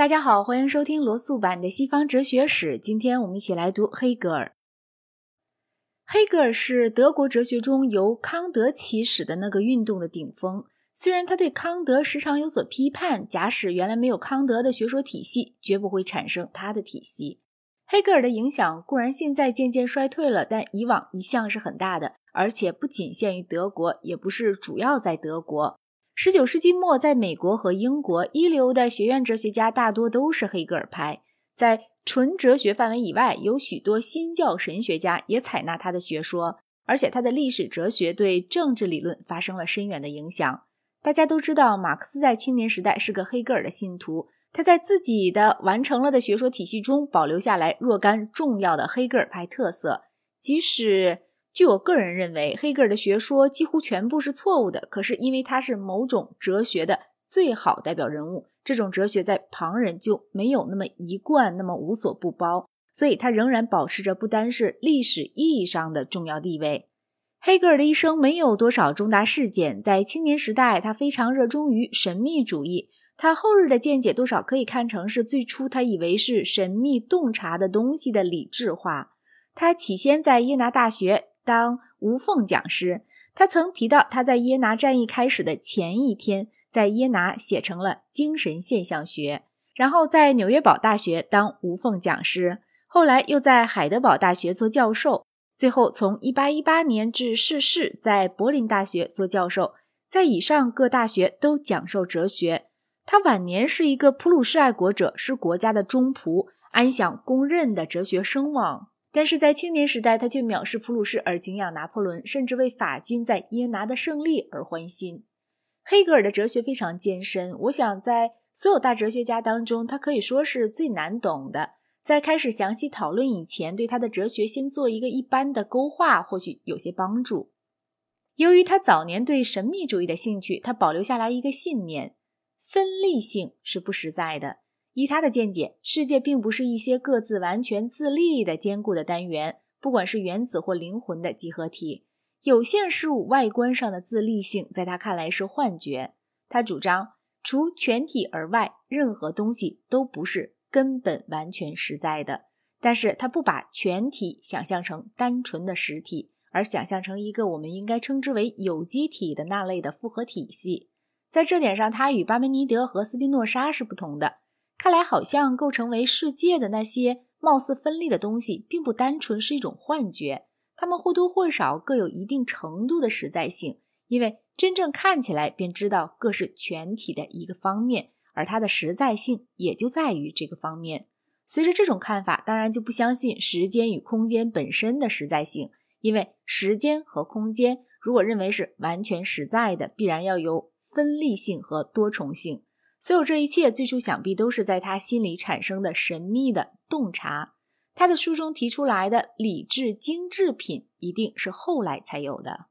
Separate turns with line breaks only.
大家好，欢迎收听罗素版的西方哲学史。今天我们一起来读黑格尔。黑格尔是德国哲学中由康德起始的那个运动的顶峰。虽然他对康德时常有所批判，假使原来没有康德的学说体系，绝不会产生他的体系。黑格尔的影响固然现在渐渐衰退了，但以往一向是很大的，而且不仅限于德国，也不是主要在德国。十九世纪末，在美国和英国，一流的学院哲学家大多都是黑格尔派。在纯哲学范围以外，有许多新教神学家也采纳他的学说，而且他的历史哲学对政治理论发生了深远的影响。大家都知道，马克思在青年时代是个黑格尔的信徒，他在自己的完成了的学说体系中保留下来若干重要的黑格尔派特色，即使。据我个人认为，黑格尔的学说几乎全部是错误的。可是，因为他是某种哲学的最好代表人物，这种哲学在旁人就没有那么一贯、那么无所不包，所以他仍然保持着不单是历史意义上的重要地位。黑格尔的一生没有多少重大事件，在青年时代，他非常热衷于神秘主义。他后日的见解多少可以看成是最初他以为是神秘洞察的东西的理智化。他起先在耶拿大学。当无缝讲师，他曾提到他在耶拿战役开始的前一天，在耶拿写成了《精神现象学》，然后在纽约堡大学当无缝讲师，后来又在海德堡大学做教授，最后从1818年至逝世，在柏林大学做教授，在以上各大学都讲授哲学。他晚年是一个普鲁士爱国者，是国家的忠仆，安享公认的哲学声望。但是在青年时代，他却藐视普鲁士而敬仰拿破仑，甚至为法军在耶拿的胜利而欢心。黑格尔的哲学非常艰深，我想在所有大哲学家当中，他可以说是最难懂的。在开始详细讨论以前，对他的哲学先做一个一般的勾画，或许有些帮助。由于他早年对神秘主义的兴趣，他保留下来一个信念：分立性是不实在的。依他的见解，世界并不是一些各自完全自立的坚固的单元，不管是原子或灵魂的集合体。有限事物外观上的自立性，在他看来是幻觉。他主张，除全体而外，任何东西都不是根本完全实在的。但是他不把全体想象成单纯的实体，而想象成一个我们应该称之为有机体的那类的复合体系。在这点上，他与巴门尼德和斯宾诺莎是不同的。看来，好像构成为世界的那些貌似分立的东西，并不单纯是一种幻觉，它们或多或少各有一定程度的实在性，因为真正看起来便知道各是全体的一个方面，而它的实在性也就在于这个方面。随着这种看法，当然就不相信时间与空间本身的实在性，因为时间和空间如果认为是完全实在的，必然要有分立性和多重性。所有这一切，最初想必都是在他心里产生的神秘的洞察。他的书中提出来的理智精致品，一定是后来才有的。